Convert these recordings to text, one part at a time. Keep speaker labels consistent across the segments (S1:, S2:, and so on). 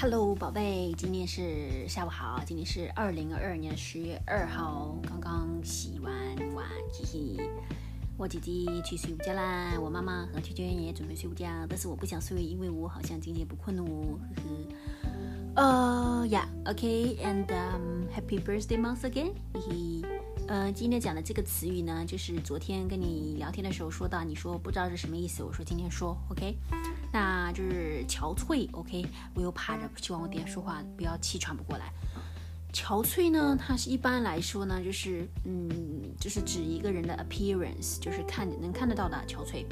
S1: Hello，宝贝，今天是下午好，今天是二零二二年十月二号，刚刚洗完碗，嘿嘿。我姐姐去睡午觉啦，我妈妈和娟娟也准备睡午觉，但是我不想睡，因为我好像今天不困哦，呵呵。呃呀，OK，and happy birthday once again，嘿嘿。呃，今天讲的这个词语呢，就是昨天跟你聊天的时候说到，你说不知道是什么意思，我说今天说，OK。那就是憔悴，OK，我又趴着，希望我点说话不要气喘不过来。憔悴呢，它是一般来说呢，就是嗯，就是指一个人的 appearance，就是看能看得到的憔悴。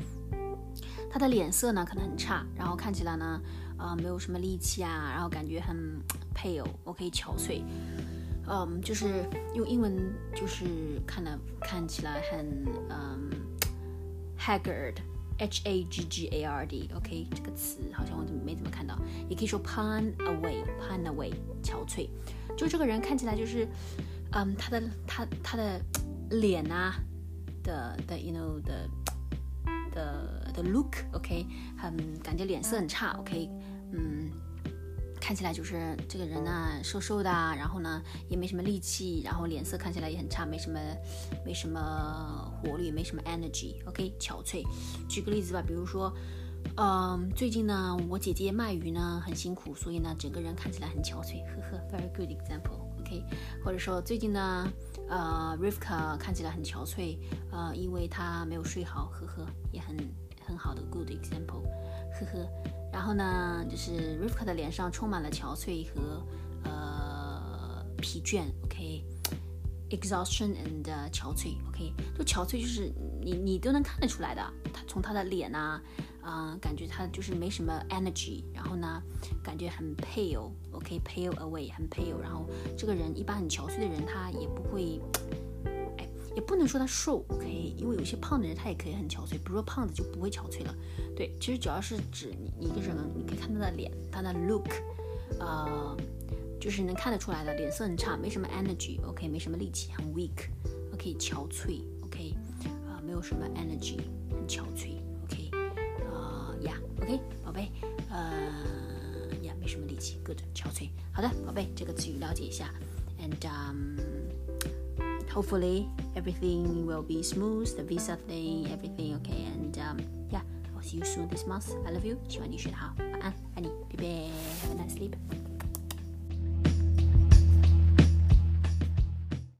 S1: 他的脸色呢可能很差，然后看起来呢，呃，没有什么力气啊，然后感觉很 pale，OK，憔悴。嗯，就是用英文就是看的看起来很嗯 haggard。H A G G A R D，OK，这个词好像我怎么没怎么看到，也可以说 pine away，pine away，憔悴，就这个人看起来就是，嗯，他的他他的脸啊的的，you know 的的的 look，OK，很感觉脸色很差，OK，嗯。看起来就是这个人呢，瘦瘦的，然后呢也没什么力气，然后脸色看起来也很差，没什么没什么活力，没什么 energy，OK，憔悴。举个例子吧，比如说，嗯，最近呢我姐姐卖鱼呢很辛苦，所以呢整个人看起来很憔悴，呵呵，very good example，OK。或者说最近呢，呃，Rivka 看起来很憔悴，呃，因为她没有睡好，呵呵，也很很好的 good example，呵呵。然后呢，就是 Rivka 的脸上充满了憔悴和呃疲倦，OK，exhaustion and 憔悴，OK，就憔悴就是你你都能看得出来的，他从他的脸呐，嗯，感觉他就是没什么 energy，然后呢，感觉很 pale，OK，pale away，很 pale，然后这个人一般很憔悴的人，他也不会。哎也不能说他瘦因为有些胖的人他也可以很憔悴，不是说胖子就不会憔悴了。对，其实主要是指你一个人，你可以看他的脸，他的 look，呃，就是能看得出来的，脸色很差，没什么 energy，OK，没什么力气，很 weak，OK，憔悴，OK，啊，没有什么 energy，很憔悴，OK，啊呀，OK，宝贝，呃呀，没什么力气，good，憔悴。好的，宝贝，这个词语了解一下，and um。hopefully everything will be smooth, the visa thing, everything okay. And um, yeah, I'll see you soon this month. I love you. 希望你学得好，晚安，爱你，贝贝，Have a nice sleep.